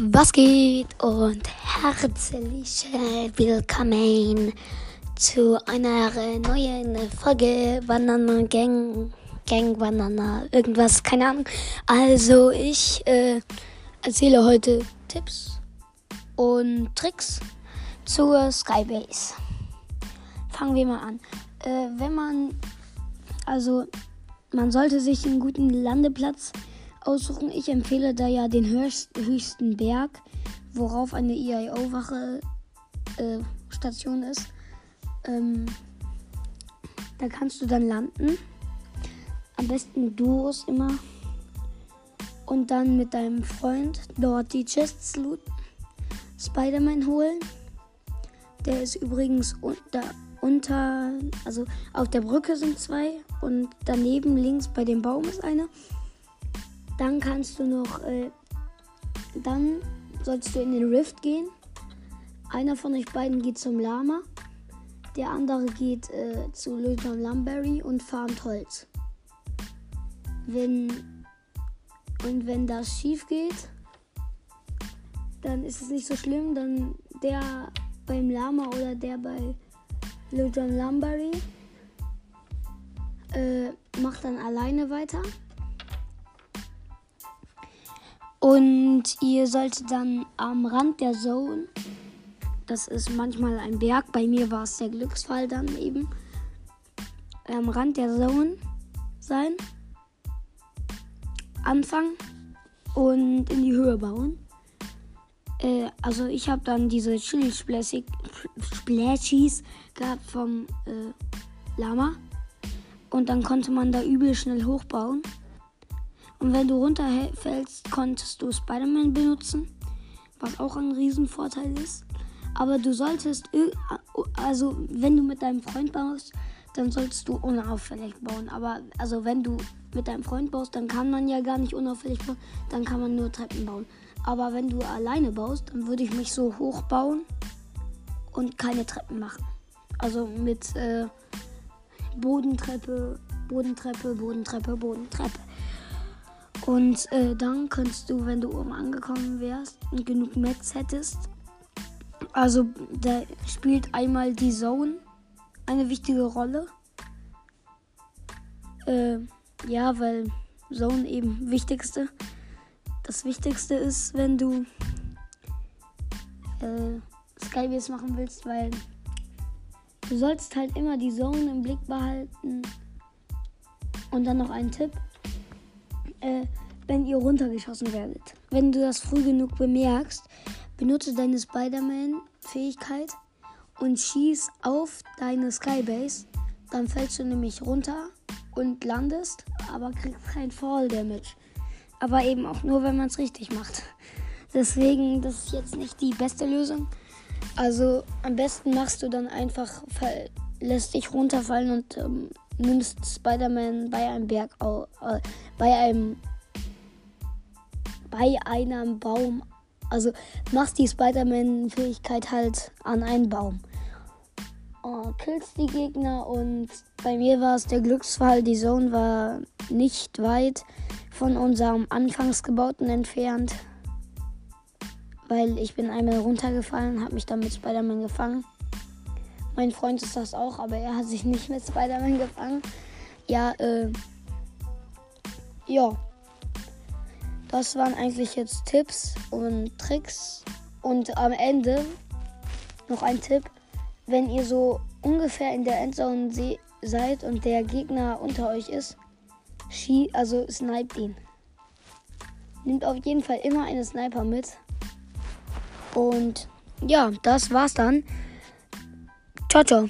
Was geht und herzlich willkommen zu einer neuen Folge Banana Gang, Gang Banana, irgendwas, keine Ahnung. Also ich äh, erzähle heute Tipps und Tricks zur Skybase. Fangen wir mal an. Äh, wenn man, also man sollte sich einen guten Landeplatz aussuchen. Ich empfehle da ja den höchsten Berg, worauf eine EIO-Wache äh, Station ist. Ähm, da kannst du dann landen. Am besten Duos immer. Und dann mit deinem Freund dort die Chests looten. Spider-Man holen. Der ist übrigens unter, unter, also auf der Brücke sind zwei und daneben links bei dem Baum ist einer. Dann kannst du noch, äh, dann sollst du in den Rift gehen. Einer von euch beiden geht zum Lama. Der andere geht äh, zu Lieutenant Lumberry und farmt Holz. Wenn, und wenn das schief geht, dann ist es nicht so schlimm. Dann der beim Lama oder der bei Lieutenant Lumberry äh, macht dann alleine weiter. Und ihr solltet dann am Rand der Zone, das ist manchmal ein Berg, bei mir war es der Glücksfall dann eben, am Rand der Zone sein, anfangen und in die Höhe bauen. Äh, also ich habe dann diese Chili Splashies gehabt vom äh, Lama. Und dann konnte man da übel schnell hochbauen. Und wenn du runterfällst, konntest du Spider-Man benutzen, was auch ein Riesenvorteil ist. Aber du solltest, also wenn du mit deinem Freund baust, dann solltest du unauffällig bauen. Aber also wenn du mit deinem Freund baust, dann kann man ja gar nicht unauffällig bauen, dann kann man nur Treppen bauen. Aber wenn du alleine baust, dann würde ich mich so hoch bauen und keine Treppen machen. Also mit äh, Bodentreppe, Bodentreppe, Bodentreppe, Bodentreppe. Und äh, dann könntest du, wenn du oben angekommen wärst und genug Mets hättest, also da spielt einmal die Zone eine wichtige Rolle. Äh, ja, weil Zone eben wichtigste. Das Wichtigste ist, wenn du äh, Skybase machen willst, weil du sollst halt immer die Zone im Blick behalten. Und dann noch ein Tipp äh, wenn ihr runtergeschossen werdet. Wenn du das früh genug bemerkst, benutze deine Spider-Man-Fähigkeit und schieß auf deine Skybase. Dann fällst du nämlich runter und landest, aber kriegst kein Fall Damage. Aber eben auch nur, wenn man es richtig macht. Deswegen, das ist jetzt nicht die beste Lösung. Also am besten machst du dann einfach, lässt dich runterfallen und ähm, nimmst Spider-Man bei einem Berg, äh, bei einem, bei einem Baum, also machst die Spider-Man-Fähigkeit halt an einen Baum. Uh, killst die Gegner und bei mir war es der Glücksfall. Die Zone war nicht weit von unserem Anfangsgebauten entfernt, weil ich bin einmal runtergefallen, habe mich dann mit Spider-Man gefangen. Mein Freund ist das auch, aber er hat sich nicht mit Spider-Man gefangen. Ja, äh. Ja. Das waren eigentlich jetzt Tipps und Tricks. Und am Ende noch ein Tipp. Wenn ihr so ungefähr in der Endzone seid und der Gegner unter euch ist, schie also snipe ihn. Nehmt auf jeden Fall immer eine Sniper mit. Und ja, das war's dann. Ciao ciao.